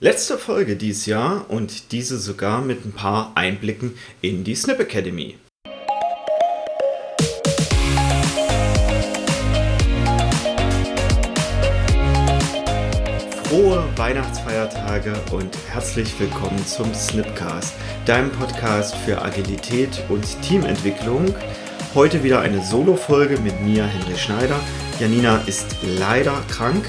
Letzte Folge dieses Jahr und diese sogar mit ein paar Einblicken in die Snip Academy. Frohe Weihnachtsfeiertage und herzlich willkommen zum Snipcast, deinem Podcast für Agilität und Teamentwicklung. Heute wieder eine Solo-Folge mit mir, Henry Schneider. Janina ist leider krank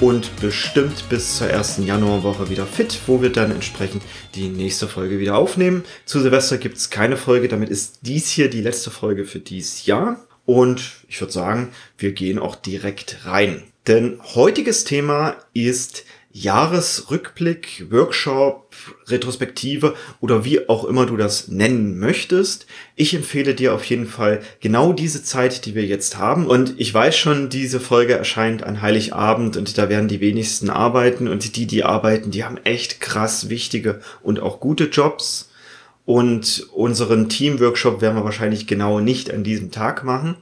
und bestimmt bis zur ersten Januarwoche wieder fit, wo wir dann entsprechend die nächste Folge wieder aufnehmen. Zu Silvester gibt es keine Folge, damit ist dies hier die letzte Folge für dieses Jahr. Und ich würde sagen, wir gehen auch direkt rein. Denn heutiges Thema ist Jahresrückblick, Workshop, Retrospektive oder wie auch immer du das nennen möchtest. Ich empfehle dir auf jeden Fall genau diese Zeit, die wir jetzt haben. Und ich weiß schon, diese Folge erscheint an Heiligabend und da werden die wenigsten arbeiten und die, die arbeiten, die haben echt krass wichtige und auch gute Jobs. Und unseren Teamworkshop werden wir wahrscheinlich genau nicht an diesem Tag machen.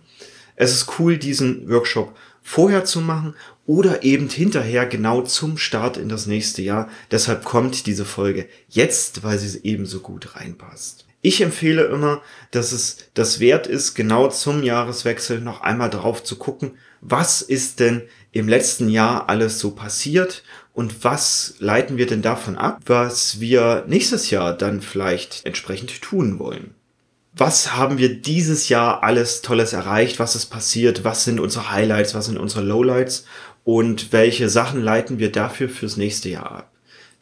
Es ist cool, diesen Workshop vorher zu machen oder eben hinterher genau zum Start in das nächste Jahr. Deshalb kommt diese Folge jetzt, weil sie eben so gut reinpasst. Ich empfehle immer, dass es das wert ist, genau zum Jahreswechsel noch einmal drauf zu gucken, was ist denn im letzten Jahr alles so passiert und was leiten wir denn davon ab, was wir nächstes Jahr dann vielleicht entsprechend tun wollen. Was haben wir dieses Jahr alles Tolles erreicht, was ist passiert, was sind unsere Highlights, was sind unsere Lowlights und welche Sachen leiten wir dafür fürs nächste Jahr ab.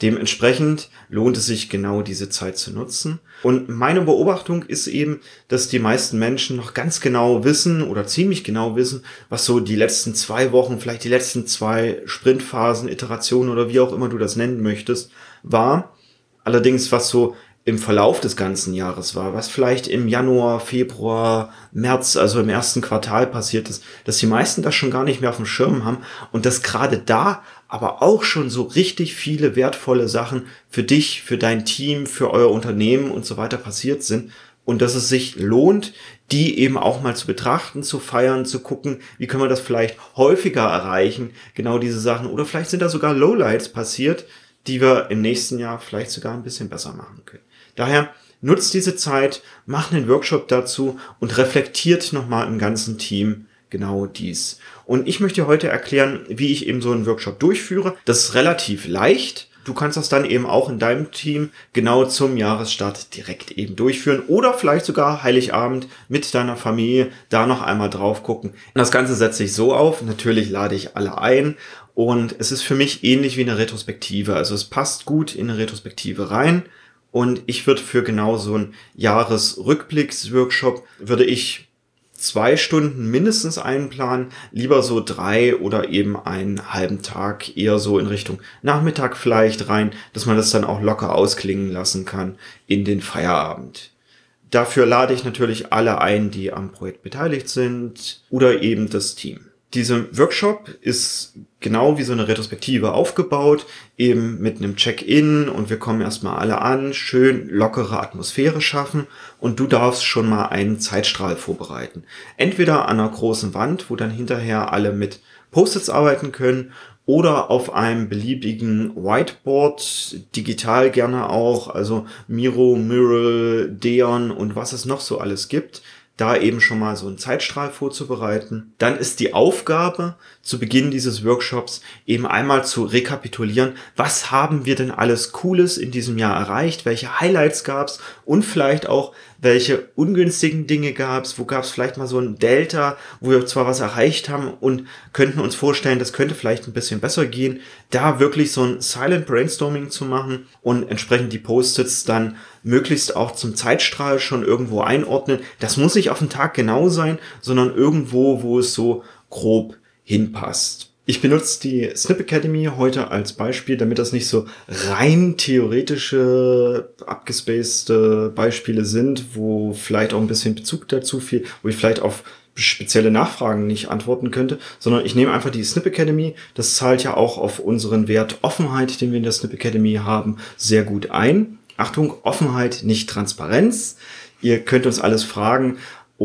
Dementsprechend lohnt es sich genau diese Zeit zu nutzen. Und meine Beobachtung ist eben, dass die meisten Menschen noch ganz genau wissen oder ziemlich genau wissen, was so die letzten zwei Wochen, vielleicht die letzten zwei Sprintphasen, Iterationen oder wie auch immer du das nennen möchtest, war. Allerdings, was so im Verlauf des ganzen Jahres war, was vielleicht im Januar, Februar, März, also im ersten Quartal passiert ist, dass die meisten das schon gar nicht mehr auf dem Schirm haben und dass gerade da aber auch schon so richtig viele wertvolle Sachen für dich, für dein Team, für euer Unternehmen und so weiter passiert sind und dass es sich lohnt, die eben auch mal zu betrachten, zu feiern, zu gucken, wie können wir das vielleicht häufiger erreichen, genau diese Sachen oder vielleicht sind da sogar Lowlights passiert, die wir im nächsten Jahr vielleicht sogar ein bisschen besser machen können. Daher nutzt diese Zeit, macht einen Workshop dazu und reflektiert nochmal im ganzen Team genau dies. Und ich möchte heute erklären, wie ich eben so einen Workshop durchführe. Das ist relativ leicht. Du kannst das dann eben auch in deinem Team genau zum Jahresstart direkt eben durchführen oder vielleicht sogar Heiligabend mit deiner Familie da noch einmal drauf gucken. Das Ganze setze ich so auf. Natürlich lade ich alle ein und es ist für mich ähnlich wie eine Retrospektive. Also es passt gut in eine Retrospektive rein. Und ich würde für genau so einen Jahresrückblicksworkshop würde ich zwei Stunden mindestens einplanen, lieber so drei oder eben einen halben Tag, eher so in Richtung Nachmittag vielleicht rein, dass man das dann auch locker ausklingen lassen kann in den Feierabend. Dafür lade ich natürlich alle ein, die am Projekt beteiligt sind oder eben das Team. Dieser Workshop ist genau wie so eine Retrospektive aufgebaut, eben mit einem Check-in und wir kommen erstmal alle an, schön lockere Atmosphäre schaffen und du darfst schon mal einen Zeitstrahl vorbereiten. Entweder an einer großen Wand, wo dann hinterher alle mit Post-its arbeiten können oder auf einem beliebigen Whiteboard, digital gerne auch, also Miro, Mural, Deon und was es noch so alles gibt da eben schon mal so einen Zeitstrahl vorzubereiten. Dann ist die Aufgabe zu Beginn dieses Workshops eben einmal zu rekapitulieren, was haben wir denn alles Cooles in diesem Jahr erreicht, welche Highlights gab's und vielleicht auch, welche ungünstigen Dinge gab's, wo gab's vielleicht mal so ein Delta, wo wir zwar was erreicht haben und könnten uns vorstellen, das könnte vielleicht ein bisschen besser gehen, da wirklich so ein Silent Brainstorming zu machen und entsprechend die Post-its dann möglichst auch zum Zeitstrahl schon irgendwo einordnen. Das muss nicht auf den Tag genau sein, sondern irgendwo, wo es so grob hinpasst. Ich benutze die Snip Academy heute als Beispiel, damit das nicht so rein theoretische, abgespacede Beispiele sind, wo vielleicht auch ein bisschen Bezug dazu viel, wo ich vielleicht auf spezielle Nachfragen nicht antworten könnte, sondern ich nehme einfach die Snip Academy. Das zahlt ja auch auf unseren Wert Offenheit, den wir in der Snip Academy haben, sehr gut ein. Achtung, Offenheit, nicht Transparenz. Ihr könnt uns alles fragen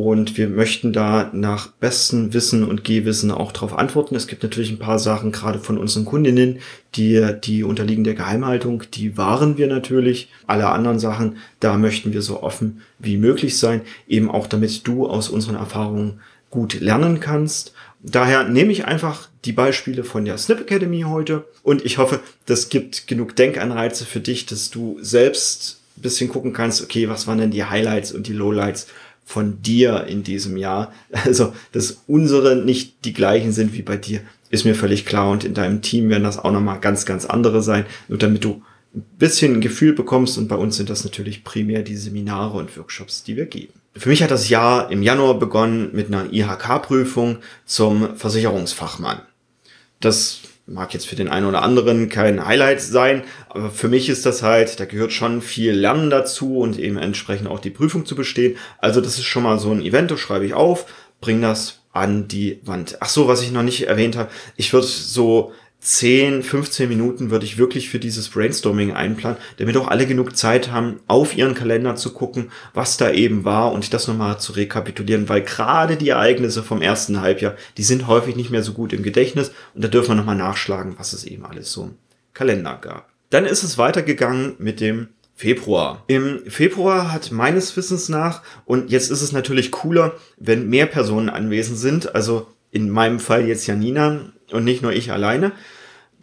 und wir möchten da nach bestem Wissen und Gehwissen auch darauf antworten. Es gibt natürlich ein paar Sachen, gerade von unseren Kundinnen, die, die unterliegen der Geheimhaltung, die wahren wir natürlich. Alle anderen Sachen, da möchten wir so offen wie möglich sein, eben auch damit du aus unseren Erfahrungen gut lernen kannst. Daher nehme ich einfach die Beispiele von der Snip Academy heute und ich hoffe, das gibt genug Denkanreize für dich, dass du selbst ein bisschen gucken kannst, okay, was waren denn die Highlights und die Lowlights von dir in diesem Jahr. Also, dass unsere nicht die gleichen sind wie bei dir, ist mir völlig klar. Und in deinem Team werden das auch nochmal ganz, ganz andere sein. Nur damit du ein bisschen ein Gefühl bekommst. Und bei uns sind das natürlich primär die Seminare und Workshops, die wir geben. Für mich hat das Jahr im Januar begonnen mit einer IHK-Prüfung zum Versicherungsfachmann. Das mag jetzt für den einen oder anderen kein Highlight sein, aber für mich ist das halt, da gehört schon viel Lernen dazu und eben entsprechend auch die Prüfung zu bestehen. Also das ist schon mal so ein Event, das schreibe ich auf, bring das an die Wand. Ach so, was ich noch nicht erwähnt habe, ich würde so 10, 15 Minuten würde ich wirklich für dieses Brainstorming einplanen, damit auch alle genug Zeit haben, auf ihren Kalender zu gucken, was da eben war und das nochmal zu rekapitulieren, weil gerade die Ereignisse vom ersten Halbjahr, die sind häufig nicht mehr so gut im Gedächtnis und da dürfen wir nochmal nachschlagen, was es eben alles so im Kalender gab. Dann ist es weitergegangen mit dem Februar. Im Februar hat meines Wissens nach, und jetzt ist es natürlich cooler, wenn mehr Personen anwesend sind, also in meinem Fall jetzt Janina, und nicht nur ich alleine,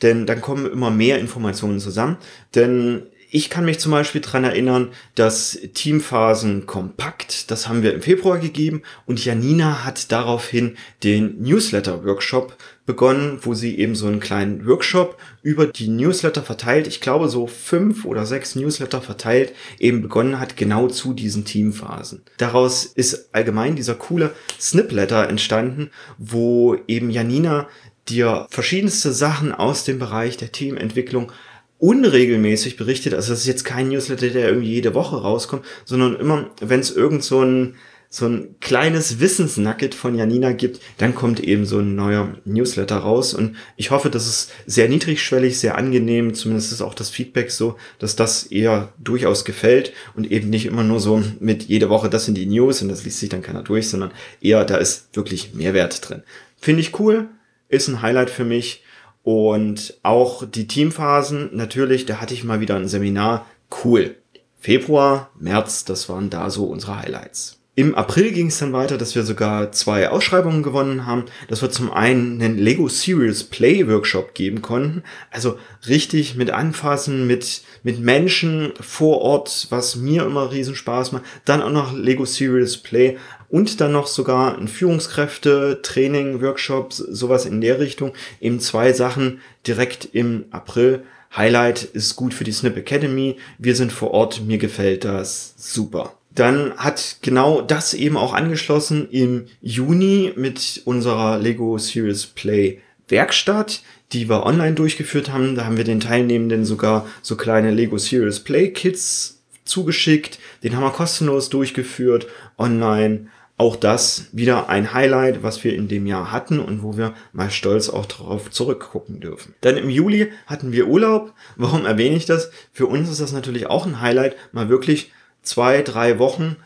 denn dann kommen immer mehr Informationen zusammen. Denn ich kann mich zum Beispiel dran erinnern, dass Teamphasen kompakt, das haben wir im Februar gegeben und Janina hat daraufhin den Newsletter-Workshop begonnen, wo sie eben so einen kleinen Workshop über die Newsletter verteilt, ich glaube so fünf oder sechs Newsletter verteilt, eben begonnen hat, genau zu diesen Teamphasen. Daraus ist allgemein dieser coole Snipletter entstanden, wo eben Janina dir verschiedenste Sachen aus dem Bereich der Teamentwicklung unregelmäßig berichtet. Also das ist jetzt kein Newsletter, der irgendwie jede Woche rauskommt, sondern immer, wenn es irgend so ein so ein kleines Wissensnugget von Janina gibt, dann kommt eben so ein neuer Newsletter raus. Und ich hoffe, das ist sehr niedrigschwellig, sehr angenehm. Zumindest ist auch das Feedback so, dass das eher durchaus gefällt und eben nicht immer nur so mit jede Woche das sind die News und das liest sich dann keiner durch, sondern eher da ist wirklich Mehrwert drin. Finde ich cool ist ein Highlight für mich. Und auch die Teamphasen, natürlich, da hatte ich mal wieder ein Seminar. Cool. Februar, März, das waren da so unsere Highlights. Im April ging es dann weiter, dass wir sogar zwei Ausschreibungen gewonnen haben, dass wir zum einen einen Lego Serious Play Workshop geben konnten. Also richtig mit Anfassen, mit, mit Menschen vor Ort, was mir immer riesen Spaß macht. Dann auch noch Lego Serious Play und dann noch sogar ein Führungskräfte, Training, Workshops, sowas in der Richtung. Eben zwei Sachen direkt im April. Highlight ist gut für die Snip Academy. Wir sind vor Ort. Mir gefällt das super. Dann hat genau das eben auch angeschlossen im Juni mit unserer Lego Serious Play Werkstatt, die wir online durchgeführt haben. Da haben wir den Teilnehmenden sogar so kleine Lego Serious Play Kits zugeschickt. Den haben wir kostenlos durchgeführt online. Auch das wieder ein Highlight, was wir in dem Jahr hatten und wo wir mal stolz auch darauf zurückgucken dürfen. Dann im Juli hatten wir Urlaub. Warum erwähne ich das? Für uns ist das natürlich auch ein Highlight, mal wirklich zwei, drei Wochen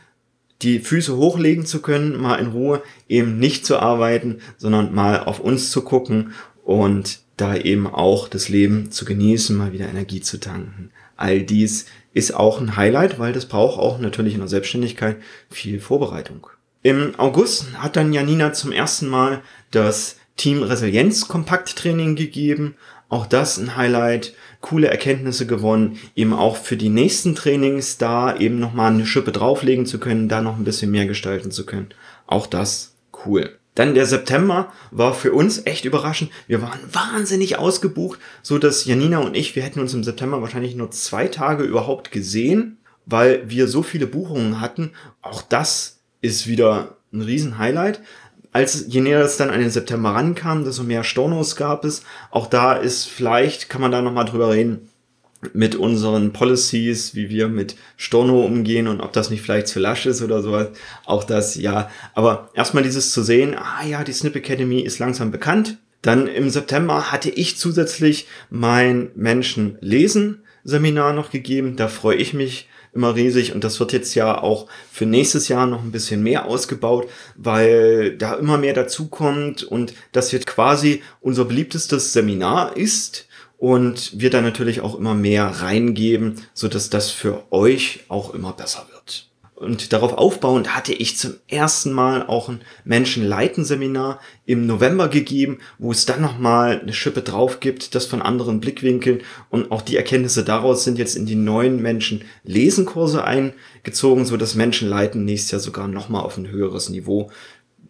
die Füße hochlegen zu können, mal in Ruhe eben nicht zu arbeiten, sondern mal auf uns zu gucken und da eben auch das Leben zu genießen, mal wieder Energie zu tanken. All dies ist auch ein Highlight, weil das braucht auch natürlich in der Selbstständigkeit viel Vorbereitung. Im August hat dann Janina zum ersten Mal das Team Resilienz Kompakt Training gegeben. Auch das ein Highlight coole Erkenntnisse gewonnen, eben auch für die nächsten Trainings da eben nochmal eine Schippe drauflegen zu können, da noch ein bisschen mehr gestalten zu können. Auch das cool. Dann der September war für uns echt überraschend. Wir waren wahnsinnig ausgebucht, so dass Janina und ich, wir hätten uns im September wahrscheinlich nur zwei Tage überhaupt gesehen, weil wir so viele Buchungen hatten. Auch das ist wieder ein Riesen-Highlight als je näher es dann an den September rankam, desto mehr Stornos gab es. Auch da ist vielleicht, kann man da nochmal drüber reden, mit unseren Policies, wie wir mit Storno umgehen und ob das nicht vielleicht zu lasch ist oder sowas. Auch das, ja. Aber erstmal dieses zu sehen, ah ja, die Snip Academy ist langsam bekannt. Dann im September hatte ich zusätzlich mein Menschen lesen Seminar noch gegeben. Da freue ich mich immer riesig und das wird jetzt ja auch für nächstes Jahr noch ein bisschen mehr ausgebaut, weil da immer mehr dazukommt und das jetzt quasi unser beliebtestes Seminar ist und wir da natürlich auch immer mehr reingeben, so dass das für euch auch immer besser wird. Und darauf aufbauend hatte ich zum ersten Mal auch ein Menschenleiten-Seminar im November gegeben, wo es dann nochmal eine Schippe drauf gibt, das von anderen Blickwinkeln und auch die Erkenntnisse daraus sind jetzt in die neuen Menschen-Lesen-Kurse eingezogen, so dass Menschenleiten nächstes Jahr sogar nochmal auf ein höheres Niveau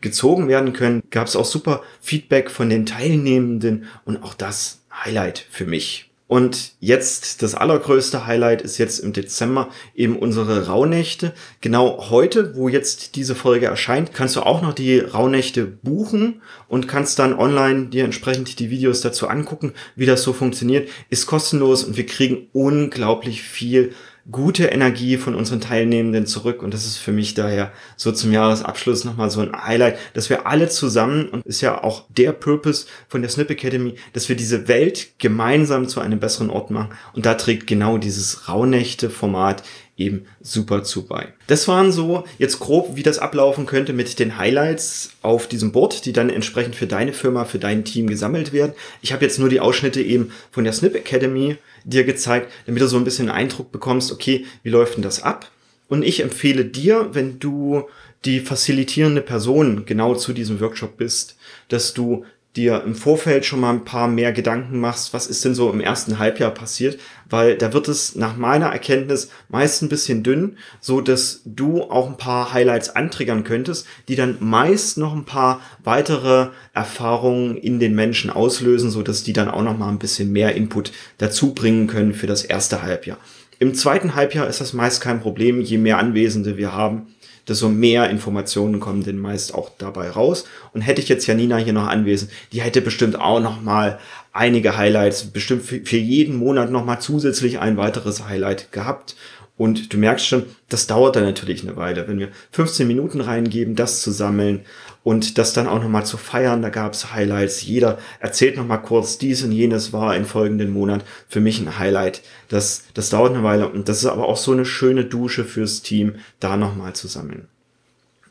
gezogen werden können. Gab es auch super Feedback von den Teilnehmenden und auch das Highlight für mich. Und jetzt das allergrößte Highlight ist jetzt im Dezember eben unsere Rauhnächte. Genau heute, wo jetzt diese Folge erscheint, kannst du auch noch die Rauhnächte buchen und kannst dann online dir entsprechend die Videos dazu angucken, wie das so funktioniert. Ist kostenlos und wir kriegen unglaublich viel gute Energie von unseren Teilnehmenden zurück. Und das ist für mich daher so zum Jahresabschluss nochmal so ein Highlight, dass wir alle zusammen, und ist ja auch der Purpose von der Snip Academy, dass wir diese Welt gemeinsam zu einem besseren Ort machen. Und da trägt genau dieses Rauhnächte-Format eben super zu bei. Das waren so jetzt grob, wie das ablaufen könnte mit den Highlights auf diesem Board, die dann entsprechend für deine Firma, für dein Team gesammelt werden. Ich habe jetzt nur die Ausschnitte eben von der Snip Academy dir gezeigt, damit du so ein bisschen einen Eindruck bekommst, okay, wie läuft denn das ab? Und ich empfehle dir, wenn du die facilitierende Person genau zu diesem Workshop bist, dass du dir im Vorfeld schon mal ein paar mehr Gedanken machst, was ist denn so im ersten Halbjahr passiert, weil da wird es nach meiner Erkenntnis meist ein bisschen dünn, so dass du auch ein paar Highlights antriggern könntest, die dann meist noch ein paar weitere Erfahrungen in den Menschen auslösen, so dass die dann auch noch mal ein bisschen mehr Input dazu bringen können für das erste Halbjahr. Im zweiten Halbjahr ist das meist kein Problem, je mehr Anwesende wir haben desto mehr Informationen kommen denn meist auch dabei raus. Und hätte ich jetzt Janina hier noch anwesend, die hätte bestimmt auch noch mal einige Highlights, bestimmt für jeden Monat noch mal zusätzlich ein weiteres Highlight gehabt. Und du merkst schon, das dauert dann natürlich eine Weile. Wenn wir 15 Minuten reingeben, das zu sammeln und das dann auch nochmal zu feiern, da gab es Highlights. Jeder erzählt nochmal kurz, dies und jenes war im folgenden Monat für mich ein Highlight. Das, das dauert eine Weile und das ist aber auch so eine schöne Dusche fürs Team, da nochmal zu sammeln.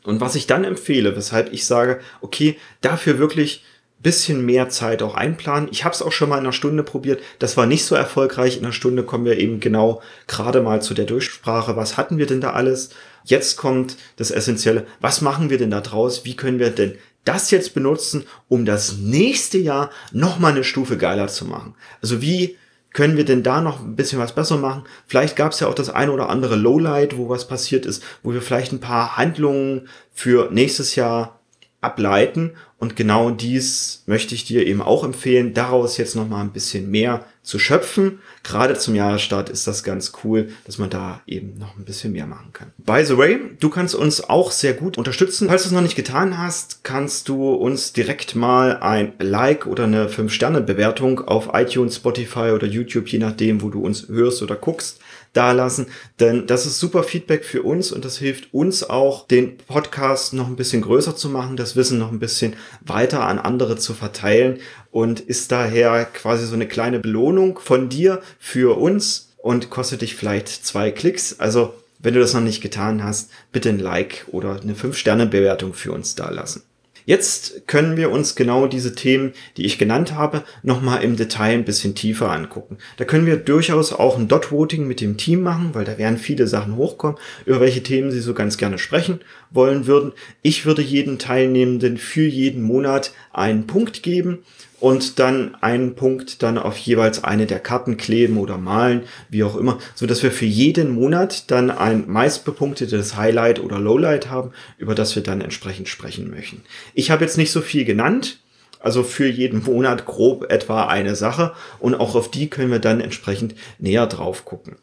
Und was ich dann empfehle, weshalb ich sage, okay, dafür wirklich bisschen mehr Zeit auch einplanen. Ich habe es auch schon mal in einer Stunde probiert. Das war nicht so erfolgreich. In einer Stunde kommen wir eben genau gerade mal zu der Durchsprache. Was hatten wir denn da alles? Jetzt kommt das Essentielle. Was machen wir denn da draus? Wie können wir denn das jetzt benutzen, um das nächste Jahr noch mal eine Stufe geiler zu machen? Also wie können wir denn da noch ein bisschen was besser machen? Vielleicht gab es ja auch das eine oder andere Lowlight, wo was passiert ist, wo wir vielleicht ein paar Handlungen für nächstes Jahr ableiten. Und genau dies möchte ich dir eben auch empfehlen, daraus jetzt noch mal ein bisschen mehr zu schöpfen. Gerade zum Jahresstart ist das ganz cool, dass man da eben noch ein bisschen mehr machen kann. By the way, du kannst uns auch sehr gut unterstützen. Falls du es noch nicht getan hast, kannst du uns direkt mal ein Like oder eine 5-Sterne-Bewertung auf iTunes, Spotify oder YouTube, je nachdem, wo du uns hörst oder guckst, dalassen, denn das ist super Feedback für uns und das hilft uns auch, den Podcast noch ein bisschen größer zu machen, das Wissen noch ein bisschen weiter an andere zu verteilen und ist daher quasi so eine kleine Belohnung von dir für uns und kostet dich vielleicht zwei Klicks. Also wenn du das noch nicht getan hast, bitte ein Like oder eine 5-Sterne-Bewertung für uns dalassen. Jetzt können wir uns genau diese Themen, die ich genannt habe, nochmal im Detail ein bisschen tiefer angucken. Da können wir durchaus auch ein Dot-Voting mit dem Team machen, weil da werden viele Sachen hochkommen, über welche Themen sie so ganz gerne sprechen wollen würden. Ich würde jeden Teilnehmenden für jeden Monat einen Punkt geben und dann einen Punkt dann auf jeweils eine der Karten kleben oder malen, wie auch immer, so dass wir für jeden Monat dann ein meistbepunktetes Highlight oder Lowlight haben, über das wir dann entsprechend sprechen möchten. Ich habe jetzt nicht so viel genannt, also für jeden Monat grob etwa eine Sache und auch auf die können wir dann entsprechend näher drauf gucken.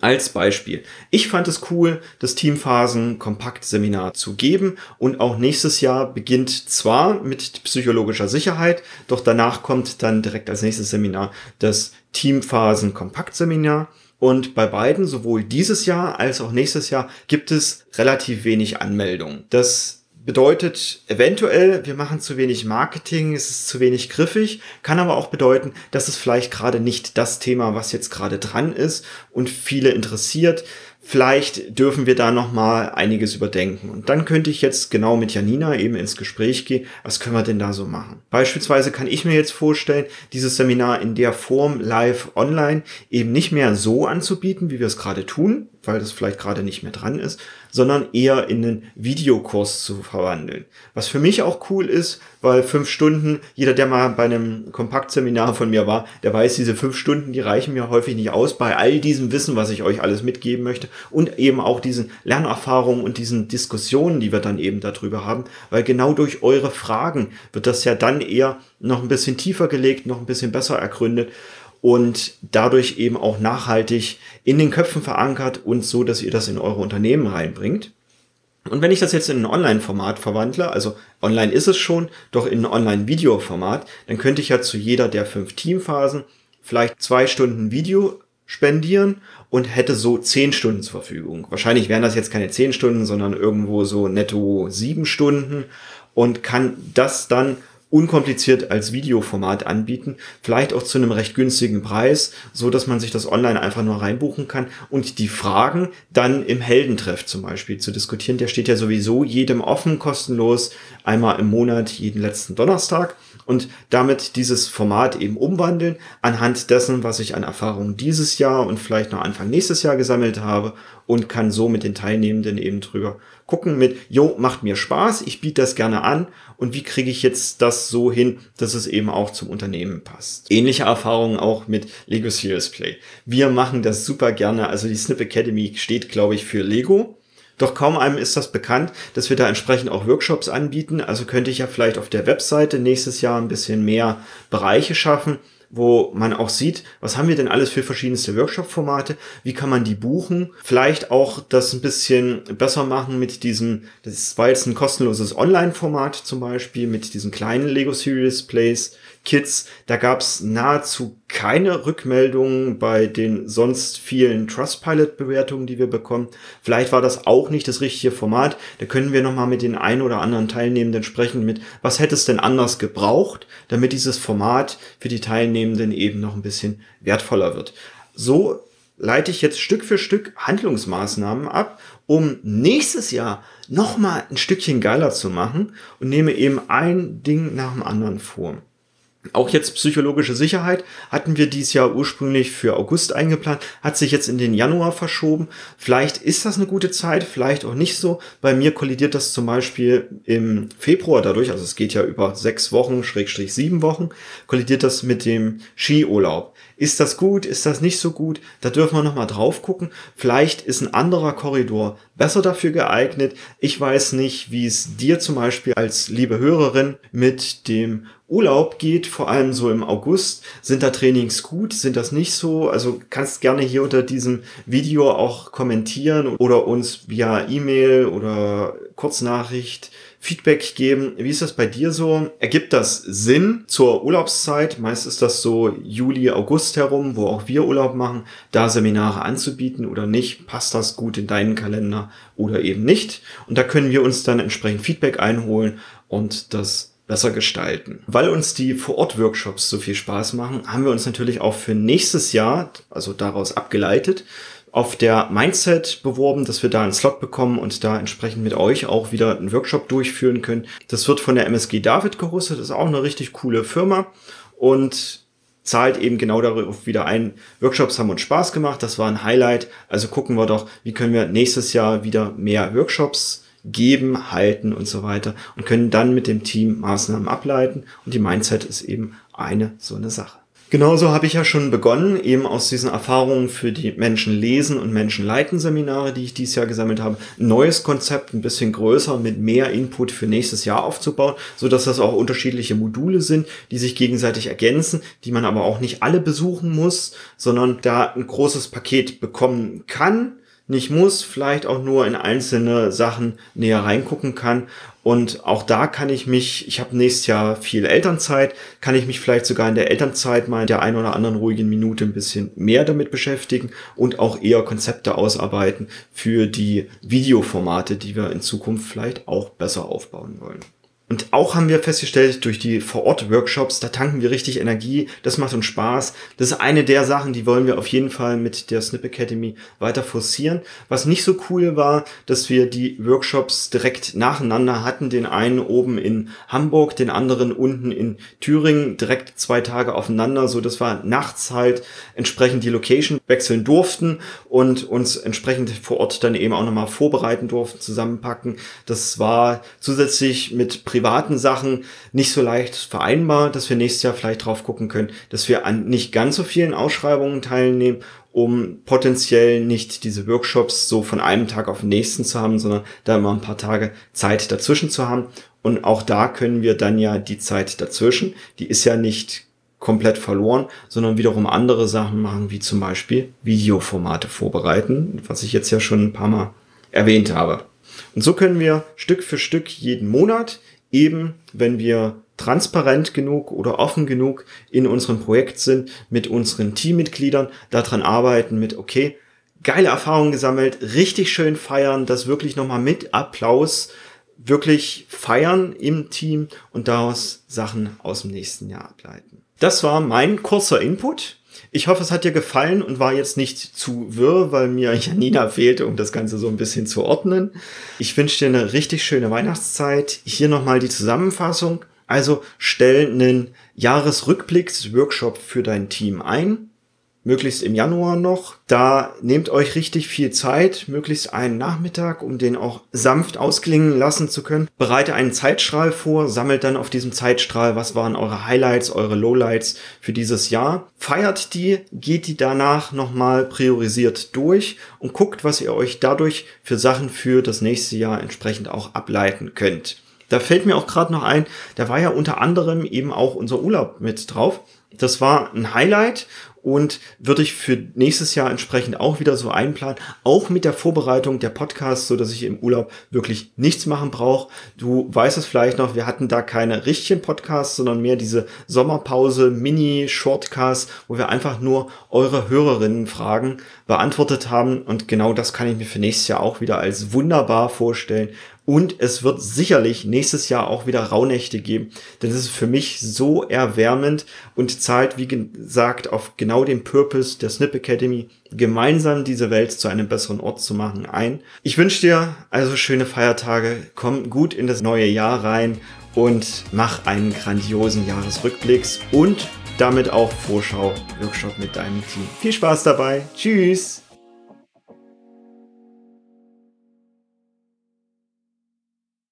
Als Beispiel. Ich fand es cool, das Teamphasen Kompakt Seminar zu geben und auch nächstes Jahr beginnt zwar mit psychologischer Sicherheit, doch danach kommt dann direkt als nächstes Seminar das Teamphasen Kompakt Seminar. Und bei beiden, sowohl dieses Jahr als auch nächstes Jahr, gibt es relativ wenig Anmeldungen. Das bedeutet eventuell, wir machen zu wenig Marketing, es ist zu wenig griffig, kann aber auch bedeuten, dass es vielleicht gerade nicht das Thema, was jetzt gerade dran ist und viele interessiert. Vielleicht dürfen wir da noch mal einiges überdenken. Und dann könnte ich jetzt genau mit Janina eben ins Gespräch gehen. Was können wir denn da so machen? Beispielsweise kann ich mir jetzt vorstellen, dieses Seminar in der Form live online eben nicht mehr so anzubieten, wie wir es gerade tun, weil das vielleicht gerade nicht mehr dran ist, sondern eher in einen Videokurs zu verwandeln. Was für mich auch cool ist, weil fünf Stunden, jeder, der mal bei einem Kompaktseminar von mir war, der weiß, diese fünf Stunden, die reichen mir häufig nicht aus bei all diesem Wissen, was ich euch alles mitgeben möchte und eben auch diesen Lernerfahrungen und diesen Diskussionen, die wir dann eben darüber haben, weil genau durch eure Fragen wird das ja dann eher noch ein bisschen tiefer gelegt, noch ein bisschen besser ergründet und dadurch eben auch nachhaltig in den Köpfen verankert und so, dass ihr das in eure Unternehmen reinbringt. Und wenn ich das jetzt in ein Online-Format verwandle, also online ist es schon, doch in ein Online-Video-Format, dann könnte ich ja zu jeder der fünf Teamphasen vielleicht zwei Stunden Video spendieren und hätte so zehn Stunden zur Verfügung. Wahrscheinlich wären das jetzt keine zehn Stunden, sondern irgendwo so netto sieben Stunden und kann das dann unkompliziert als Videoformat anbieten, vielleicht auch zu einem recht günstigen Preis, so dass man sich das online einfach nur reinbuchen kann und die Fragen dann im Heldentreff zum Beispiel zu diskutieren. Der steht ja sowieso jedem offen, kostenlos, einmal im Monat, jeden letzten Donnerstag und damit dieses Format eben umwandeln anhand dessen, was ich an Erfahrungen dieses Jahr und vielleicht noch Anfang nächstes Jahr gesammelt habe und kann so mit den Teilnehmenden eben drüber gucken mit, jo, macht mir Spaß, ich biete das gerne an und wie kriege ich jetzt das so hin, dass es eben auch zum Unternehmen passt. Ähnliche Erfahrungen auch mit Lego Serious Play. Wir machen das super gerne, also die Snip Academy steht, glaube ich, für Lego. Doch kaum einem ist das bekannt, dass wir da entsprechend auch Workshops anbieten. Also könnte ich ja vielleicht auf der Webseite nächstes Jahr ein bisschen mehr Bereiche schaffen, wo man auch sieht, was haben wir denn alles für verschiedenste Workshop-Formate, wie kann man die buchen, vielleicht auch das ein bisschen besser machen mit diesem, das war jetzt ein kostenloses Online-Format zum Beispiel, mit diesen kleinen Lego Series Plays, Kids, da gab es nahezu keine Rückmeldungen bei den sonst vielen Trustpilot-Bewertungen, die wir bekommen. Vielleicht war das auch nicht das richtige Format. Da können wir nochmal mit den ein oder anderen Teilnehmenden sprechen mit, was hätte es denn anders gebraucht, damit dieses Format für die Teilnehmenden eben noch ein bisschen wertvoller wird. So leite ich jetzt Stück für Stück Handlungsmaßnahmen ab, um nächstes Jahr nochmal ein Stückchen geiler zu machen und nehme eben ein Ding nach dem anderen vor. Auch jetzt psychologische Sicherheit hatten wir dies Jahr ursprünglich für August eingeplant, hat sich jetzt in den Januar verschoben. Vielleicht ist das eine gute Zeit, vielleicht auch nicht so. Bei mir kollidiert das zum Beispiel im Februar dadurch, also es geht ja über sechs Wochen, Schrägstrich sieben Wochen, kollidiert das mit dem Skiurlaub. Ist das gut? Ist das nicht so gut? Da dürfen wir nochmal drauf gucken. Vielleicht ist ein anderer Korridor besser dafür geeignet. Ich weiß nicht, wie es dir zum Beispiel als liebe Hörerin mit dem Urlaub geht, vor allem so im August. Sind da Trainings gut? Sind das nicht so? Also kannst gerne hier unter diesem Video auch kommentieren oder uns via E-Mail oder Kurznachricht Feedback geben. Wie ist das bei dir so? Ergibt das Sinn zur Urlaubszeit? Meist ist das so Juli, August herum, wo auch wir Urlaub machen, da Seminare anzubieten oder nicht? Passt das gut in deinen Kalender oder eben nicht? Und da können wir uns dann entsprechend Feedback einholen und das besser gestalten. Weil uns die Vor-Ort-Workshops so viel Spaß machen, haben wir uns natürlich auch für nächstes Jahr, also daraus abgeleitet, auf der Mindset beworben, dass wir da einen Slot bekommen und da entsprechend mit euch auch wieder einen Workshop durchführen können. Das wird von der MSG David gehostet, ist auch eine richtig coole Firma und zahlt eben genau darauf wieder ein. Workshops haben uns Spaß gemacht, das war ein Highlight. Also gucken wir doch, wie können wir nächstes Jahr wieder mehr Workshops geben, halten und so weiter und können dann mit dem Team Maßnahmen ableiten. Und die Mindset ist eben eine so eine Sache. Genauso habe ich ja schon begonnen, eben aus diesen Erfahrungen für die Menschen lesen und Menschen leiten Seminare, die ich dieses Jahr gesammelt habe, ein neues Konzept, ein bisschen größer, mit mehr Input für nächstes Jahr aufzubauen, so dass das auch unterschiedliche Module sind, die sich gegenseitig ergänzen, die man aber auch nicht alle besuchen muss, sondern da ein großes Paket bekommen kann, nicht muss, vielleicht auch nur in einzelne Sachen näher reingucken kann. Und auch da kann ich mich, ich habe nächstes Jahr viel Elternzeit, kann ich mich vielleicht sogar in der Elternzeit mal in der ein oder anderen ruhigen Minute ein bisschen mehr damit beschäftigen und auch eher Konzepte ausarbeiten für die Videoformate, die wir in Zukunft vielleicht auch besser aufbauen wollen. Und auch haben wir festgestellt, durch die Vor-Ort-Workshops, da tanken wir richtig Energie, das macht uns Spaß. Das ist eine der Sachen, die wollen wir auf jeden Fall mit der Snip Academy weiter forcieren. Was nicht so cool war, dass wir die Workshops direkt nacheinander hatten, den einen oben in Hamburg, den anderen unten in Thüringen, direkt zwei Tage aufeinander, so dass wir nachts halt entsprechend die Location wechseln durften und uns entsprechend vor Ort dann eben auch nochmal vorbereiten durften, zusammenpacken. Das war zusätzlich mit privaten Sachen nicht so leicht vereinbar, dass wir nächstes Jahr vielleicht drauf gucken können, dass wir an nicht ganz so vielen Ausschreibungen teilnehmen, um potenziell nicht diese Workshops so von einem Tag auf den nächsten zu haben, sondern da immer ein paar Tage Zeit dazwischen zu haben. Und auch da können wir dann ja die Zeit dazwischen, die ist ja nicht komplett verloren, sondern wiederum andere Sachen machen, wie zum Beispiel Videoformate vorbereiten, was ich jetzt ja schon ein paar Mal erwähnt habe. Und so können wir Stück für Stück jeden Monat eben, wenn wir transparent genug oder offen genug in unserem Projekt sind, mit unseren Teammitgliedern daran arbeiten, mit, okay, geile Erfahrungen gesammelt, richtig schön feiern, das wirklich nochmal mit Applaus wirklich feiern im Team und daraus Sachen aus dem nächsten Jahr ableiten. Das war mein kurzer Input. Ich hoffe, es hat dir gefallen und war jetzt nicht zu wirr, weil mir Janina fehlte, um das Ganze so ein bisschen zu ordnen. Ich wünsche dir eine richtig schöne Weihnachtszeit. Hier nochmal die Zusammenfassung. Also stell einen Jahresrückblicks-Workshop für dein Team ein möglichst im Januar noch. Da nehmt euch richtig viel Zeit, möglichst einen Nachmittag, um den auch sanft ausklingen lassen zu können. Bereite einen Zeitstrahl vor, sammelt dann auf diesem Zeitstrahl, was waren eure Highlights, eure Lowlights für dieses Jahr. Feiert die, geht die danach nochmal priorisiert durch und guckt, was ihr euch dadurch für Sachen für das nächste Jahr entsprechend auch ableiten könnt. Da fällt mir auch gerade noch ein, da war ja unter anderem eben auch unser Urlaub mit drauf. Das war ein Highlight und würde ich für nächstes Jahr entsprechend auch wieder so einplanen, auch mit der Vorbereitung der Podcasts, so dass ich im Urlaub wirklich nichts machen brauche. Du weißt es vielleicht noch, wir hatten da keine richtigen Podcasts, sondern mehr diese Sommerpause Mini Shortcasts, wo wir einfach nur eure Hörerinnen Fragen beantwortet haben und genau das kann ich mir für nächstes Jahr auch wieder als wunderbar vorstellen und es wird sicherlich nächstes Jahr auch wieder Rauhnächte geben, denn es ist für mich so erwärmend und zahlt, wie gesagt, auf genau den Purpose der Snip Academy, gemeinsam diese Welt zu einem besseren Ort zu machen, ein. Ich wünsche dir also schöne Feiertage, komm gut in das neue Jahr rein und mach einen grandiosen Jahresrückblicks und damit auch Vorschau-Workshop mit deinem Team. Viel Spaß dabei. Tschüss!